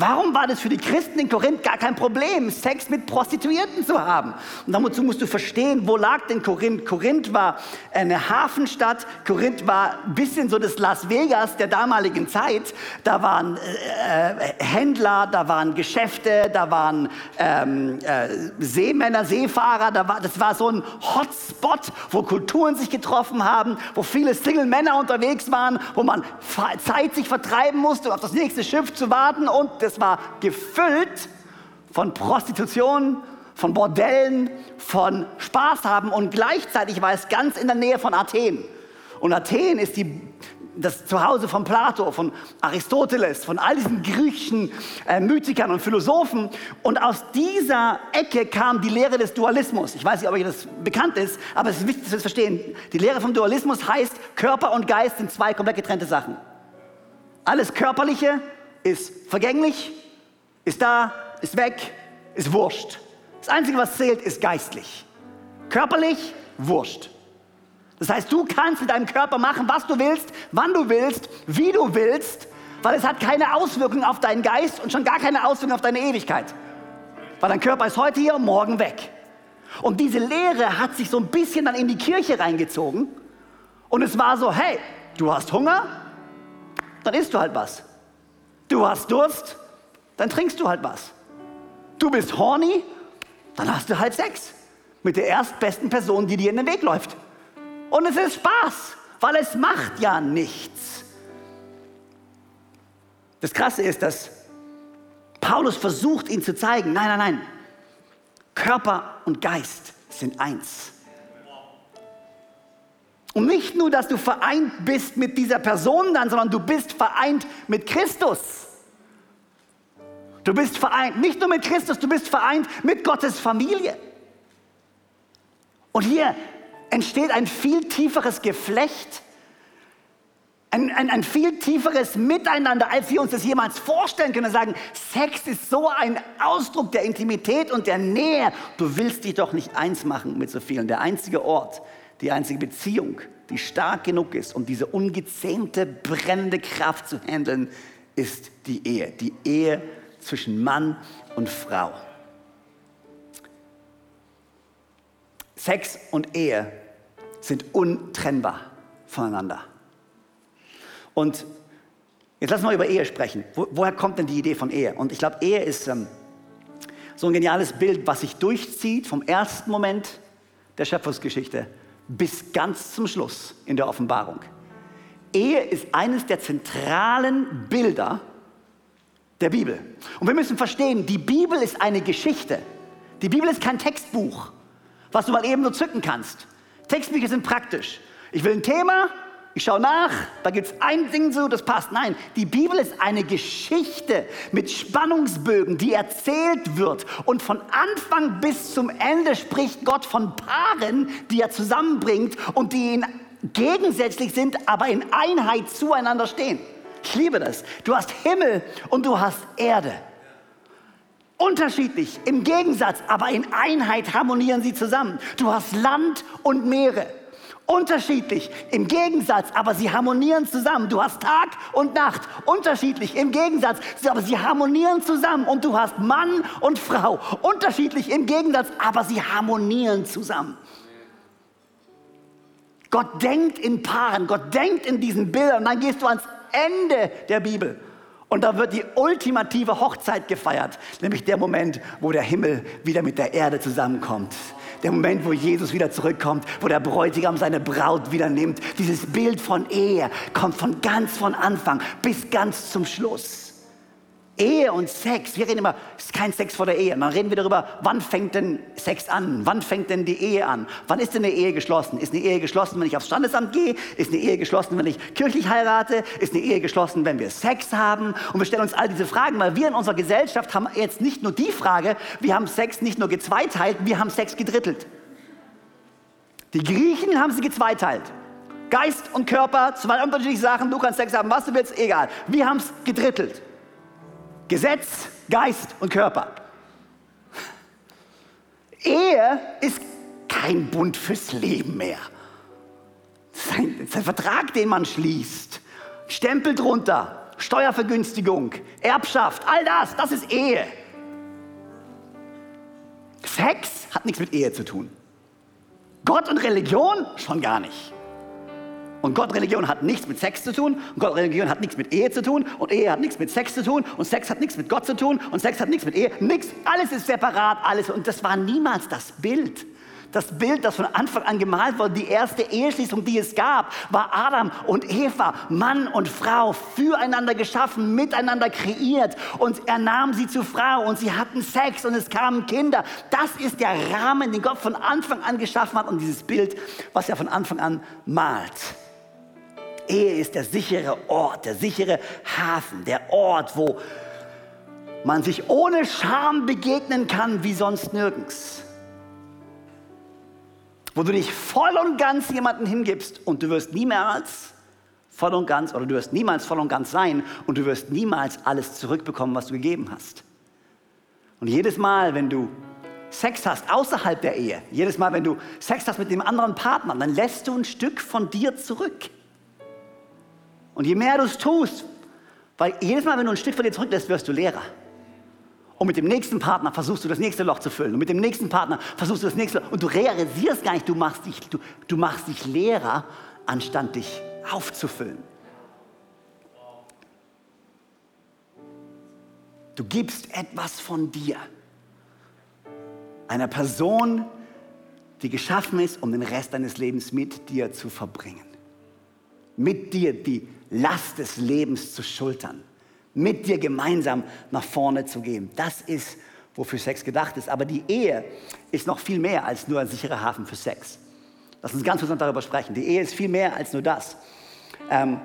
Warum war das für die Christen in Korinth gar kein Problem, Sex mit Prostituierten zu haben? Und dazu musst du verstehen, wo lag denn Korinth? Korinth war eine Hafenstadt. Korinth war ein bisschen so das Las Vegas der damaligen Zeit. Da waren äh, äh Händler, da waren Geschäfte, da waren ähm, äh, Seemänner, Seefahrer. Da war, das war so ein Hotspot, wo Kulturen sich getroffen haben, wo viele Single-Männer unterwegs waren, wo man Zeit sich vertreiben musste, um auf das nächste Schiff zu warten und es war gefüllt von Prostitution, von Bordellen, von Spaß haben und gleichzeitig war es ganz in der Nähe von Athen. Und Athen ist die, das Zuhause von Plato, von Aristoteles, von all diesen griechischen äh, Mythikern und Philosophen. Und aus dieser Ecke kam die Lehre des Dualismus. Ich weiß nicht, ob euch das bekannt ist, aber es ist wichtig, dass wir es verstehen. Die Lehre vom Dualismus heißt, Körper und Geist sind zwei komplett getrennte Sachen. Alles Körperliche ist vergänglich, ist da, ist weg, ist wurscht. Das Einzige, was zählt, ist geistlich. Körperlich, wurscht. Das heißt, du kannst mit deinem Körper machen, was du willst, wann du willst, wie du willst, weil es hat keine Auswirkung auf deinen Geist und schon gar keine Auswirkung auf deine Ewigkeit. Weil dein Körper ist heute hier und morgen weg. Und diese Lehre hat sich so ein bisschen dann in die Kirche reingezogen. Und es war so, hey, du hast Hunger, dann isst du halt was. Du hast Durst, dann trinkst du halt was. Du bist horny, dann hast du halt Sex mit der erstbesten Person, die dir in den Weg läuft. Und es ist Spaß, weil es macht ja nichts. Das Krasse ist, dass Paulus versucht, ihn zu zeigen, nein, nein, nein, Körper und Geist sind eins. Und nicht nur, dass du vereint bist mit dieser Person dann, sondern du bist vereint mit Christus. Du bist vereint, nicht nur mit Christus, du bist vereint mit Gottes Familie. Und hier entsteht ein viel tieferes Geflecht, ein, ein, ein, viel tieferes Miteinander, als wir uns das jemals vorstellen können. Sagen, Sex ist so ein Ausdruck der Intimität und der Nähe. Du willst dich doch nicht eins machen mit so vielen. Der einzige Ort, die einzige Beziehung, die stark genug ist, um diese ungezähmte, brennende Kraft zu handeln, ist die Ehe. Die Ehe zwischen Mann und Frau. Sex und Ehe sind untrennbar voneinander. Und jetzt lass mal über Ehe sprechen. Wo, woher kommt denn die Idee von Ehe? Und ich glaube, Ehe ist ähm, so ein geniales Bild, was sich durchzieht vom ersten Moment der Schöpfungsgeschichte bis ganz zum Schluss in der Offenbarung. Ehe ist eines der zentralen Bilder der Bibel. Und wir müssen verstehen, die Bibel ist eine Geschichte. Die Bibel ist kein Textbuch was du mal eben so zücken kannst. Textbücher sind praktisch. Ich will ein Thema, ich schaue nach, da gibt es ein Ding so, das passt. Nein, die Bibel ist eine Geschichte mit Spannungsbögen, die erzählt wird. Und von Anfang bis zum Ende spricht Gott von Paaren, die er zusammenbringt und die in gegensätzlich sind, aber in Einheit zueinander stehen. Ich liebe das. Du hast Himmel und du hast Erde. Unterschiedlich, im Gegensatz, aber in Einheit harmonieren sie zusammen. Du hast Land und Meere. Unterschiedlich, im Gegensatz, aber sie harmonieren zusammen. Du hast Tag und Nacht. Unterschiedlich, im Gegensatz, aber sie harmonieren zusammen. Und du hast Mann und Frau. Unterschiedlich, im Gegensatz, aber sie harmonieren zusammen. Gott denkt in Paaren, Gott denkt in diesen Bildern. Und dann gehst du ans Ende der Bibel. Und da wird die ultimative Hochzeit gefeiert, nämlich der Moment, wo der Himmel wieder mit der Erde zusammenkommt. Der Moment, wo Jesus wieder zurückkommt, wo der Bräutigam seine Braut wieder nimmt. Dieses Bild von Ehe kommt von ganz von Anfang bis ganz zum Schluss. Ehe und Sex, wir reden immer, es ist kein Sex vor der Ehe. Dann reden wir darüber, wann fängt denn Sex an? Wann fängt denn die Ehe an? Wann ist denn eine Ehe geschlossen? Ist eine Ehe geschlossen, wenn ich aufs Standesamt gehe? Ist eine Ehe geschlossen, wenn ich kirchlich heirate? Ist eine Ehe geschlossen, wenn wir Sex haben? Und wir stellen uns all diese Fragen, weil wir in unserer Gesellschaft haben jetzt nicht nur die Frage, wir haben Sex nicht nur gezweiteilt, wir haben Sex gedrittelt. Die Griechen haben sie gezweiteilt. Geist und Körper, zwei unterschiedliche Sachen, du kannst Sex haben, was du willst, egal. Wir haben es gedrittelt. Gesetz, Geist und Körper. Ehe ist kein Bund fürs Leben mehr. Das ist ein, das ist ein Vertrag, den man schließt. Stempel drunter, Steuervergünstigung, Erbschaft, all das, das ist Ehe. Sex hat nichts mit Ehe zu tun. Gott und Religion schon gar nicht. Und Gott-Religion hat nichts mit Sex zu tun. Und Gott-Religion hat nichts mit Ehe zu tun. Und Ehe hat nichts mit Sex zu tun. Und Sex hat nichts mit Gott zu tun. Und Sex hat nichts mit Ehe. Nichts. Alles ist separat. Alles. Und das war niemals das Bild. Das Bild, das von Anfang an gemalt wurde, die erste Eheschließung, die es gab, war Adam und Eva, Mann und Frau, füreinander geschaffen, miteinander kreiert. Und er nahm sie zu Frau und sie hatten Sex und es kamen Kinder. Das ist der Rahmen, den Gott von Anfang an geschaffen hat und dieses Bild, was er von Anfang an malt. Ehe ist der sichere Ort, der sichere Hafen, der Ort, wo man sich ohne Scham begegnen kann wie sonst nirgends. Wo du dich voll und ganz jemanden hingibst und du wirst niemals voll und ganz oder du wirst niemals voll und ganz sein und du wirst niemals alles zurückbekommen, was du gegeben hast. Und jedes Mal, wenn du Sex hast außerhalb der Ehe, jedes Mal, wenn du Sex hast mit dem anderen Partner, dann lässt du ein Stück von dir zurück. Und je mehr du es tust, weil jedes Mal, wenn du ein Stück von dir zurücklässt, wirst du leerer. Und mit dem nächsten Partner versuchst du das nächste Loch zu füllen. Und mit dem nächsten Partner versuchst du das nächste Loch. Und du realisierst gar nicht, du machst dich, du, du machst dich leerer, anstatt dich aufzufüllen. Du gibst etwas von dir. Einer Person, die geschaffen ist, um den Rest deines Lebens mit dir zu verbringen. Mit dir die Last des Lebens zu schultern. Mit dir gemeinsam nach vorne zu gehen. Das ist, wofür Sex gedacht ist. Aber die Ehe ist noch viel mehr als nur ein sicherer Hafen für Sex. Lass uns ganz kurz darüber sprechen. Die Ehe ist viel mehr als nur das. Ähm,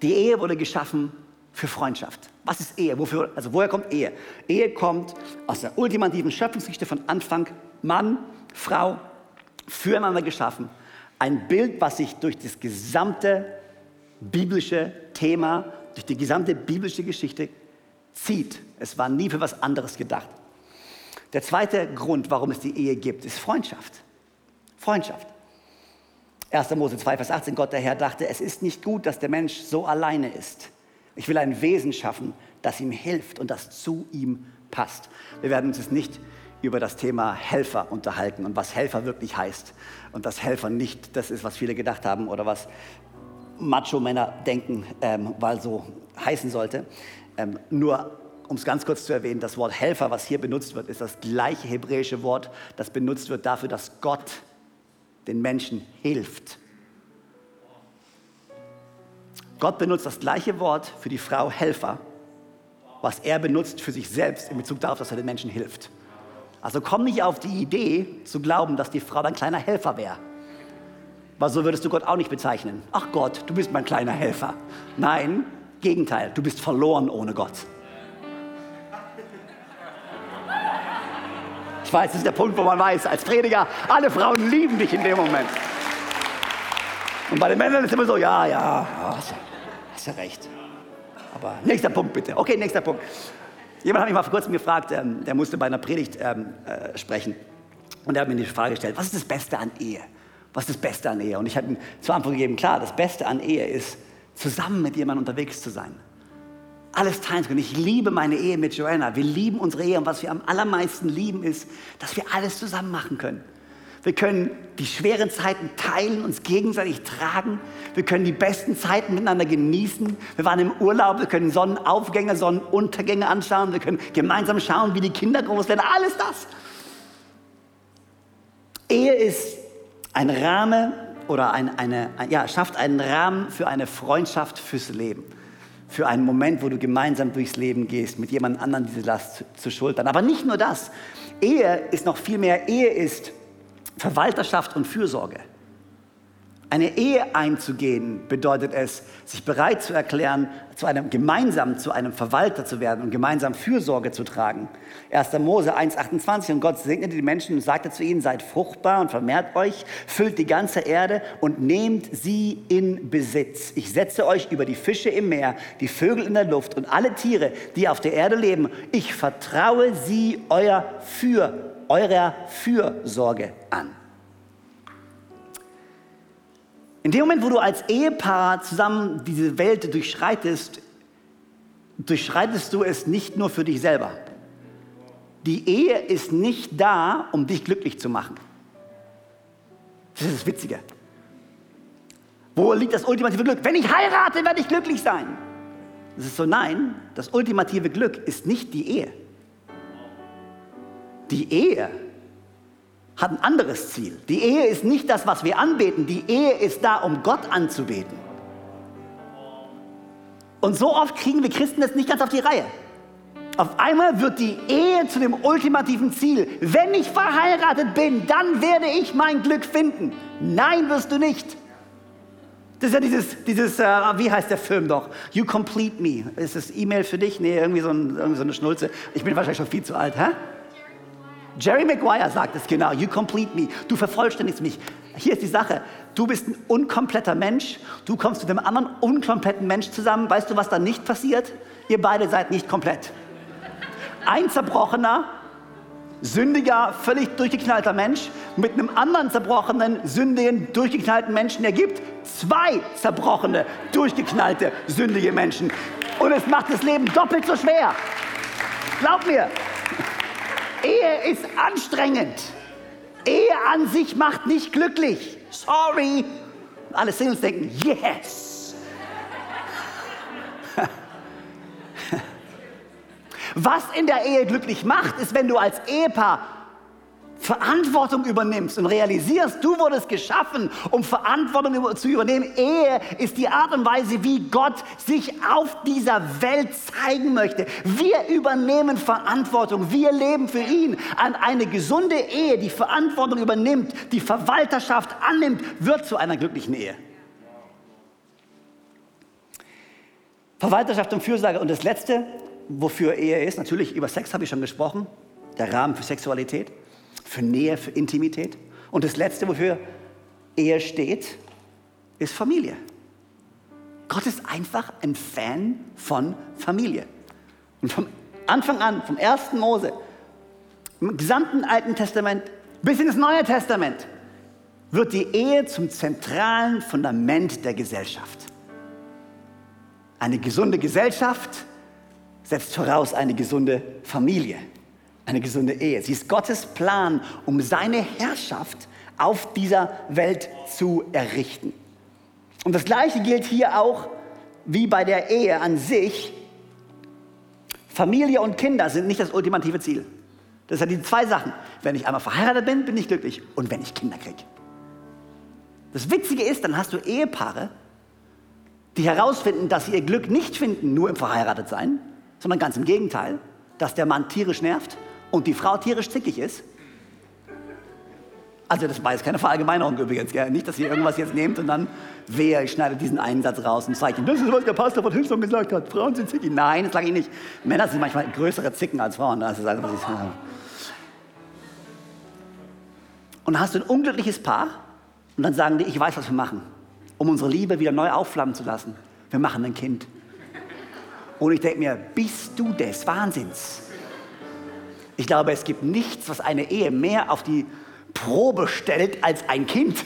die Ehe wurde geschaffen für Freundschaft. Was ist Ehe? Wofür, also woher kommt Ehe? Ehe kommt aus der ultimativen Schöpfungsgeschichte von Anfang. Mann, Frau, füreinander geschaffen. Ein Bild, was sich durch das gesamte biblische Thema, durch die gesamte biblische Geschichte zieht. Es war nie für was anderes gedacht. Der zweite Grund, warum es die Ehe gibt, ist Freundschaft. Freundschaft. 1. Mose 2, Vers 18, Gott der Herr dachte, es ist nicht gut, dass der Mensch so alleine ist. Ich will ein Wesen schaffen, das ihm hilft und das zu ihm passt. Wir werden uns jetzt nicht über das Thema Helfer unterhalten und was Helfer wirklich heißt. Und dass Helfer nicht das ist, was viele gedacht haben oder was Macho-Männer denken, ähm, weil so heißen sollte. Ähm, nur um es ganz kurz zu erwähnen, das Wort Helfer, was hier benutzt wird, ist das gleiche hebräische Wort, das benutzt wird dafür, dass Gott den Menschen hilft. Gott benutzt das gleiche Wort für die Frau Helfer, was er benutzt für sich selbst in Bezug darauf, dass er den Menschen hilft. Also komm nicht auf die Idee zu glauben, dass die Frau dein kleiner Helfer wäre. Weil so würdest du Gott auch nicht bezeichnen. Ach Gott, du bist mein kleiner Helfer. Nein, Gegenteil, du bist verloren ohne Gott. Ich weiß, das ist der Punkt, wo man weiß, als Prediger, alle Frauen lieben dich in dem Moment. Und bei den Männern ist es immer so, ja, ja, ja hast ja recht. Aber nächster Punkt bitte. Okay, nächster Punkt. Jemand hat mich mal vor kurzem gefragt, ähm, der musste bei einer Predigt ähm, äh, sprechen. Und er hat mir die Frage gestellt, was ist das Beste an Ehe? Was ist das Beste an Ehe? Und ich habe ihm zur Antwort gegeben, klar, das Beste an Ehe ist, zusammen mit jemandem unterwegs zu sein. Alles teilen zu können. Ich liebe meine Ehe mit Joanna. Wir lieben unsere Ehe. Und was wir am allermeisten lieben, ist, dass wir alles zusammen machen können. Wir können die schweren Zeiten teilen, uns gegenseitig tragen. Wir können die besten Zeiten miteinander genießen. Wir waren im Urlaub, wir können Sonnenaufgänge, Sonnenuntergänge anschauen. Wir können gemeinsam schauen, wie die Kinder groß werden. Alles das. Ehe ist ein Rahmen oder ein, eine, ja, schafft einen Rahmen für eine Freundschaft fürs Leben. Für einen Moment, wo du gemeinsam durchs Leben gehst, mit jemand anderem diese Last zu, zu schultern. Aber nicht nur das. Ehe ist noch viel mehr. Ehe ist Verwalterschaft und Fürsorge. Eine Ehe einzugehen bedeutet es, sich bereit zu erklären, zu einem, gemeinsam zu einem Verwalter zu werden und gemeinsam Fürsorge zu tragen. 1. Mose 1,28 und Gott segnete die Menschen und sagte zu ihnen, seid fruchtbar und vermehrt euch, füllt die ganze Erde und nehmt sie in Besitz. Ich setze euch über die Fische im Meer, die Vögel in der Luft und alle Tiere, die auf der Erde leben. Ich vertraue sie euer für eurer Fürsorge an. In dem Moment, wo du als Ehepaar zusammen diese Welt durchschreitest, durchschreitest du es nicht nur für dich selber. Die Ehe ist nicht da, um dich glücklich zu machen. Das ist das Witzige. Wo liegt das ultimative Glück? Wenn ich heirate, werde ich glücklich sein. Das ist so, nein, das ultimative Glück ist nicht die Ehe. Die Ehe hat ein anderes Ziel. Die Ehe ist nicht das, was wir anbeten. Die Ehe ist da, um Gott anzubeten. Und so oft kriegen wir Christen das nicht ganz auf die Reihe. Auf einmal wird die Ehe zu dem ultimativen Ziel. Wenn ich verheiratet bin, dann werde ich mein Glück finden. Nein, wirst du nicht. Das ist ja dieses, dieses äh, wie heißt der Film doch? You Complete Me. Ist das E-Mail für dich? Nee, irgendwie so, ein, irgendwie so eine Schnulze. Ich bin wahrscheinlich schon viel zu alt, hä? Jerry Maguire sagt es genau, you complete me, du vervollständigst mich. Hier ist die Sache, du bist ein unkompletter Mensch, du kommst mit einem anderen unkompletten Mensch zusammen, weißt du, was dann nicht passiert? Ihr beide seid nicht komplett. Ein zerbrochener sündiger, völlig durchgeknallter Mensch mit einem anderen zerbrochenen, sündigen, durchgeknallten Menschen ergibt zwei zerbrochene, durchgeknallte, sündige Menschen. Und es macht das Leben doppelt so schwer. Glaub mir, Ehe ist anstrengend. Ehe an sich macht nicht glücklich. Sorry. Alle Singles denken, yes. Was in der Ehe glücklich macht, ist, wenn du als Ehepaar Verantwortung übernimmst und realisierst, du wurdest geschaffen, um Verantwortung zu übernehmen. Ehe ist die Art und Weise, wie Gott sich auf dieser Welt zeigen möchte. Wir übernehmen Verantwortung. Wir leben für ihn. An eine gesunde Ehe, die Verantwortung übernimmt, die Verwalterschaft annimmt, wird zu einer glücklichen Ehe. Verwalterschaft und Fürsorge. Und das Letzte, wofür Ehe ist, natürlich über Sex habe ich schon gesprochen, der Rahmen für Sexualität für Nähe, für Intimität. Und das Letzte, wofür Ehe steht, ist Familie. Gott ist einfach ein Fan von Familie. Und vom Anfang an, vom ersten Mose, im gesamten Alten Testament bis ins Neue Testament, wird die Ehe zum zentralen Fundament der Gesellschaft. Eine gesunde Gesellschaft setzt voraus eine gesunde Familie eine gesunde Ehe. Sie ist Gottes Plan, um seine Herrschaft auf dieser Welt zu errichten. Und das Gleiche gilt hier auch wie bei der Ehe an sich. Familie und Kinder sind nicht das ultimative Ziel. Das sind die zwei Sachen. Wenn ich einmal verheiratet bin, bin ich glücklich. Und wenn ich Kinder kriege. Das Witzige ist, dann hast du Ehepaare, die herausfinden, dass sie ihr Glück nicht finden, nur im Verheiratetsein, sondern ganz im Gegenteil, dass der Mann tierisch nervt und die Frau tierisch zickig ist, also das war jetzt keine Verallgemeinerung übrigens, gell? nicht, dass ihr irgendwas jetzt nehmt und dann, wer, ich schneide diesen einen Satz raus und zeige das ist, was der Pastor von Hilfsung gesagt hat, Frauen sind zickig. Nein, das sage ich nicht. Männer sind manchmal größere Zicken als Frauen. Das ist also, was ich sage. Und dann hast du ein unglückliches Paar und dann sagen die, ich weiß, was wir machen, um unsere Liebe wieder neu aufflammen zu lassen. Wir machen ein Kind. Und ich denke mir, bist du des Wahnsinns? Ich glaube, es gibt nichts, was eine Ehe mehr auf die Probe stellt als ein Kind.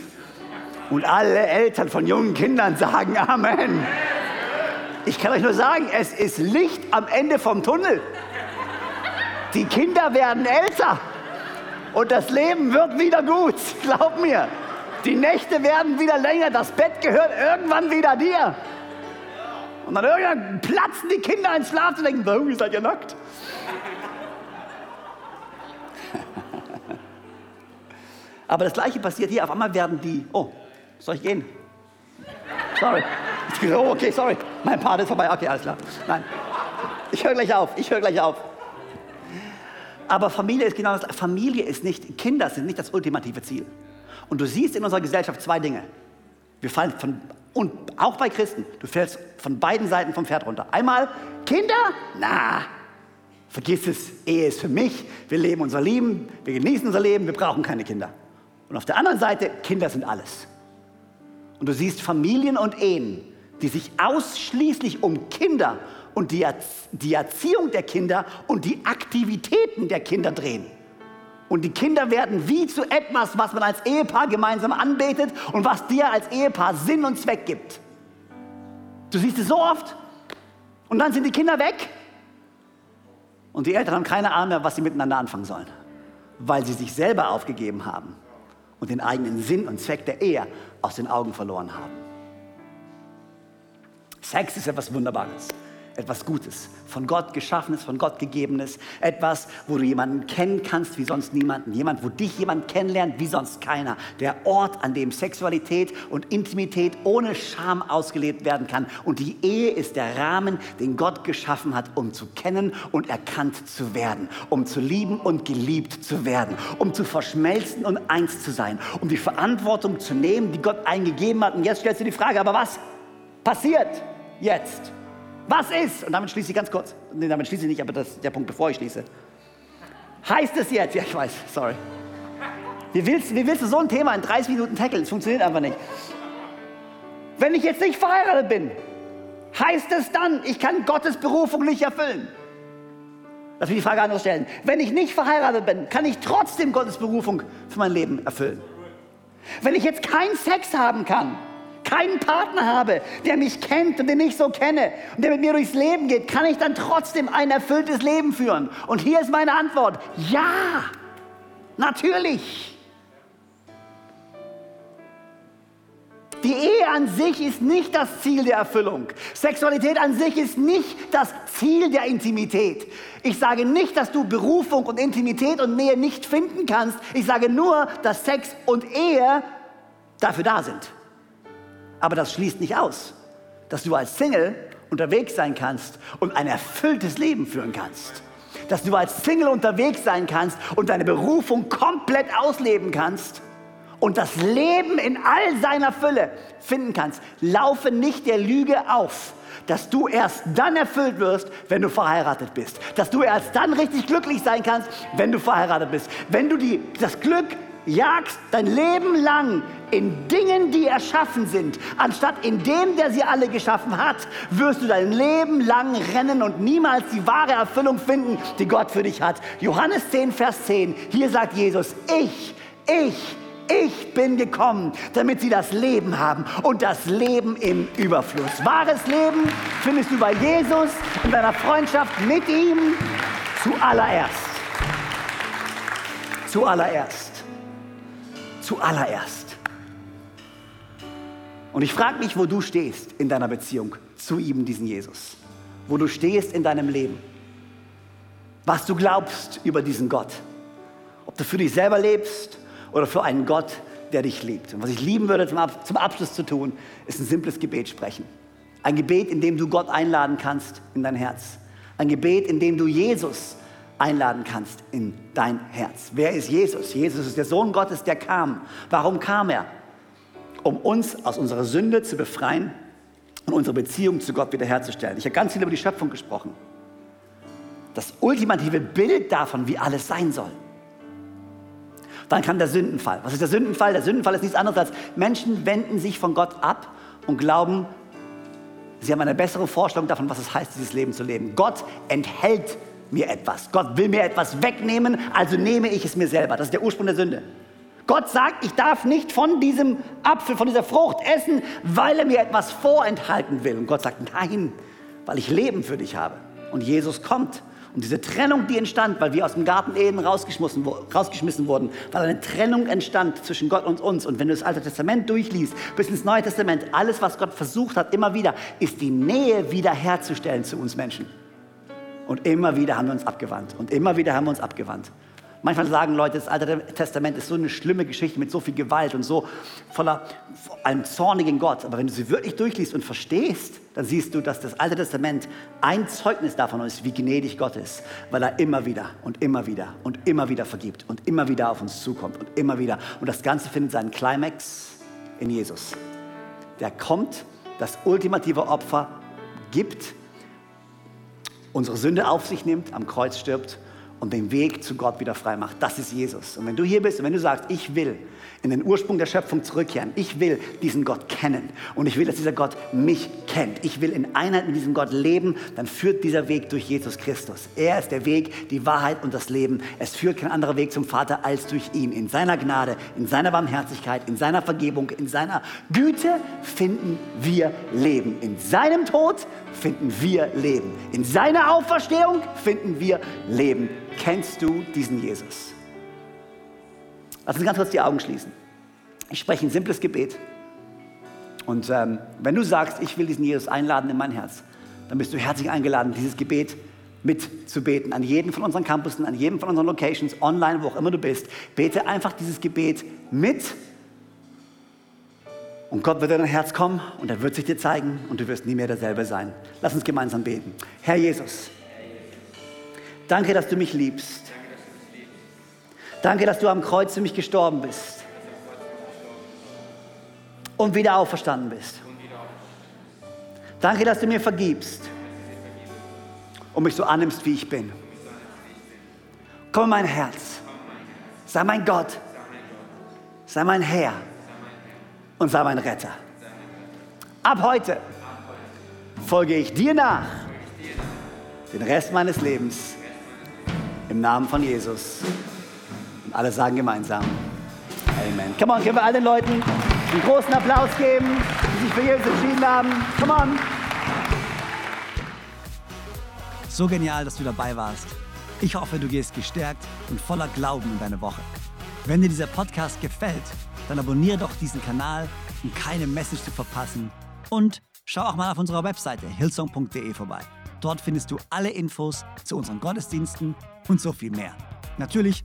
Und alle Eltern von jungen Kindern sagen Amen. Ich kann euch nur sagen, es ist Licht am Ende vom Tunnel. Die Kinder werden älter und das Leben wird wieder gut. Glaub mir. Die Nächte werden wieder länger. Das Bett gehört irgendwann wieder dir. Und dann irgendwann platzen die Kinder ins Schlaf und denken, warum seid ihr nackt? Aber das Gleiche passiert hier. Auf einmal werden die, oh, soll ich gehen? Sorry. Oh, okay, sorry. Mein Part ist vorbei. Okay, alles klar. Nein. Ich höre gleich auf. Ich höre gleich auf. Aber Familie ist genau das. Familie ist nicht, Kinder sind nicht das ultimative Ziel. Und du siehst in unserer Gesellschaft zwei Dinge. Wir fallen von, und auch bei Christen, du fällst von beiden Seiten vom Pferd runter. Einmal Kinder, na, vergiss es, Ehe ist für mich, wir leben unser Leben, wir genießen unser Leben, wir brauchen keine Kinder. Und auf der anderen Seite, Kinder sind alles. Und du siehst Familien und Ehen, die sich ausschließlich um Kinder und die, die Erziehung der Kinder und die Aktivitäten der Kinder drehen. Und die Kinder werden wie zu etwas, was man als Ehepaar gemeinsam anbetet und was dir als Ehepaar Sinn und Zweck gibt. Du siehst es so oft und dann sind die Kinder weg und die Eltern haben keine Ahnung mehr, was sie miteinander anfangen sollen, weil sie sich selber aufgegeben haben und den eigenen Sinn und Zweck der Ehe aus den Augen verloren haben. Sex ist etwas Wunderbares etwas Gutes, von Gott geschaffenes, von Gott gegebenes, etwas, wo du jemanden kennen kannst wie sonst niemanden, jemand, wo dich jemand kennenlernt wie sonst keiner, der Ort, an dem Sexualität und Intimität ohne Scham ausgelebt werden kann. Und die Ehe ist der Rahmen, den Gott geschaffen hat, um zu kennen und erkannt zu werden, um zu lieben und geliebt zu werden, um zu verschmelzen und eins zu sein, um die Verantwortung zu nehmen, die Gott eingegeben hat. Und jetzt stellst du die Frage, aber was passiert jetzt? Was ist, und damit schließe ich ganz kurz, nee, damit schließe ich nicht, aber das ist der Punkt, bevor ich schließe. Heißt es jetzt, ja, ich weiß, sorry. Wie willst, wie willst du so ein Thema in 30 Minuten tackeln? Es funktioniert einfach nicht. Wenn ich jetzt nicht verheiratet bin, heißt es dann, ich kann Gottes Berufung nicht erfüllen? Lass mich die Frage anders stellen. Wenn ich nicht verheiratet bin, kann ich trotzdem Gottes Berufung für mein Leben erfüllen. Wenn ich jetzt keinen Sex haben kann, keinen Partner habe, der mich kennt und den ich so kenne und der mit mir durchs Leben geht, kann ich dann trotzdem ein erfülltes Leben führen? Und hier ist meine Antwort. Ja, natürlich. Die Ehe an sich ist nicht das Ziel der Erfüllung. Sexualität an sich ist nicht das Ziel der Intimität. Ich sage nicht, dass du Berufung und Intimität und Nähe nicht finden kannst. Ich sage nur, dass Sex und Ehe dafür da sind. Aber das schließt nicht aus, dass du als Single unterwegs sein kannst und ein erfülltes Leben führen kannst. Dass du als Single unterwegs sein kannst und deine Berufung komplett ausleben kannst und das Leben in all seiner Fülle finden kannst. Laufe nicht der Lüge auf, dass du erst dann erfüllt wirst, wenn du verheiratet bist. Dass du erst dann richtig glücklich sein kannst, wenn du verheiratet bist. Wenn du die, das Glück jagst dein Leben lang in Dingen, die erschaffen sind, anstatt in dem, der sie alle geschaffen hat, wirst du dein Leben lang rennen und niemals die wahre Erfüllung finden, die Gott für dich hat. Johannes 10, Vers 10, hier sagt Jesus, ich, ich, ich bin gekommen, damit sie das Leben haben und das Leben im Überfluss. Wahres Leben findest du bei Jesus in deiner Freundschaft mit ihm zuallererst. Zuallererst. Zuallererst. Und ich frage mich, wo du stehst in deiner Beziehung zu ihm, diesen Jesus. Wo du stehst in deinem Leben. Was du glaubst über diesen Gott. Ob du für dich selber lebst oder für einen Gott, der dich liebt. Und was ich lieben würde, zum, Ab zum Abschluss zu tun, ist ein simples Gebet sprechen. Ein Gebet, in dem du Gott einladen kannst in dein Herz. Ein Gebet, in dem du Jesus einladen kannst in dein Herz. Wer ist Jesus? Jesus ist der Sohn Gottes, der kam. Warum kam er? Um uns aus unserer Sünde zu befreien und unsere Beziehung zu Gott wiederherzustellen. Ich habe ganz viel über die Schöpfung gesprochen. Das ultimative Bild davon, wie alles sein soll. Dann kam der Sündenfall. Was ist der Sündenfall? Der Sündenfall ist nichts anderes als Menschen wenden sich von Gott ab und glauben, sie haben eine bessere Vorstellung davon, was es heißt, dieses Leben zu leben. Gott enthält mir etwas. Gott will mir etwas wegnehmen, also nehme ich es mir selber. Das ist der Ursprung der Sünde. Gott sagt, ich darf nicht von diesem Apfel, von dieser Frucht essen, weil er mir etwas vorenthalten will. Und Gott sagt, nein, weil ich Leben für dich habe. Und Jesus kommt und diese Trennung, die entstand, weil wir aus dem Garten Eden rausgeschmissen, rausgeschmissen wurden, weil eine Trennung entstand zwischen Gott und uns. Und wenn du das Alte Testament durchliest, bis ins Neue Testament, alles, was Gott versucht hat, immer wieder, ist die Nähe wiederherzustellen zu uns Menschen. Und immer wieder haben wir uns abgewandt. Und immer wieder haben wir uns abgewandt. Manchmal sagen Leute, das Alte Testament ist so eine schlimme Geschichte mit so viel Gewalt und so voller einem zornigen Gott. Aber wenn du sie wirklich durchliest und verstehst, dann siehst du, dass das Alte Testament ein Zeugnis davon ist, wie gnädig Gott ist, weil er immer wieder und immer wieder und immer wieder vergibt und immer wieder auf uns zukommt und immer wieder. Und das Ganze findet seinen Climax in Jesus. Der kommt, das ultimative Opfer gibt, unsere Sünde auf sich nimmt, am Kreuz stirbt und den Weg zu Gott wieder frei macht. Das ist Jesus. Und wenn du hier bist und wenn du sagst, ich will in den Ursprung der Schöpfung zurückkehren, ich will diesen Gott kennen und ich will, dass dieser Gott mich kennt, ich will in Einheit mit diesem Gott leben, dann führt dieser Weg durch Jesus Christus. Er ist der Weg, die Wahrheit und das Leben. Es führt kein anderer Weg zum Vater als durch ihn. In seiner Gnade, in seiner Barmherzigkeit, in seiner Vergebung, in seiner Güte finden wir Leben. In seinem Tod finden wir Leben. In seiner Auferstehung finden wir Leben. Kennst du diesen Jesus? Lass uns ganz kurz die Augen schließen. Ich spreche ein simples Gebet. Und ähm, wenn du sagst, ich will diesen Jesus einladen in mein Herz, dann bist du herzlich eingeladen, dieses Gebet mitzubeten. An jeden von unseren Campussen, an jedem von unseren Locations, online, wo auch immer du bist. Bete einfach dieses Gebet mit. Und Gott wird in dein Herz kommen und er wird sich dir zeigen und du wirst nie mehr derselbe sein. Lass uns gemeinsam beten. Herr Jesus, danke, dass du mich liebst. Danke, dass du am Kreuz für mich gestorben bist und wieder auferstanden bist. Danke, dass du mir vergibst und mich so annimmst, wie ich bin. Komm in mein Herz. Sei mein Gott. Sei mein Herr und sei mein Retter. Ab heute folge ich dir nach den Rest meines Lebens Im Namen von Jesus. Und alle sagen gemeinsam. Amen. Come on, können wir all den Leuten einen großen Applaus geben, die sich für Jesus entschieden haben. Come on. So genial, dass du dabei warst. Ich hoffe, du gehst gestärkt und voller Glauben in deine Woche. Wenn dir dieser Podcast gefällt, dann abonniere doch diesen Kanal, um keine Message zu verpassen. Und schau auch mal auf unserer Webseite hillsong.de vorbei. Dort findest du alle Infos zu unseren Gottesdiensten und so viel mehr. Natürlich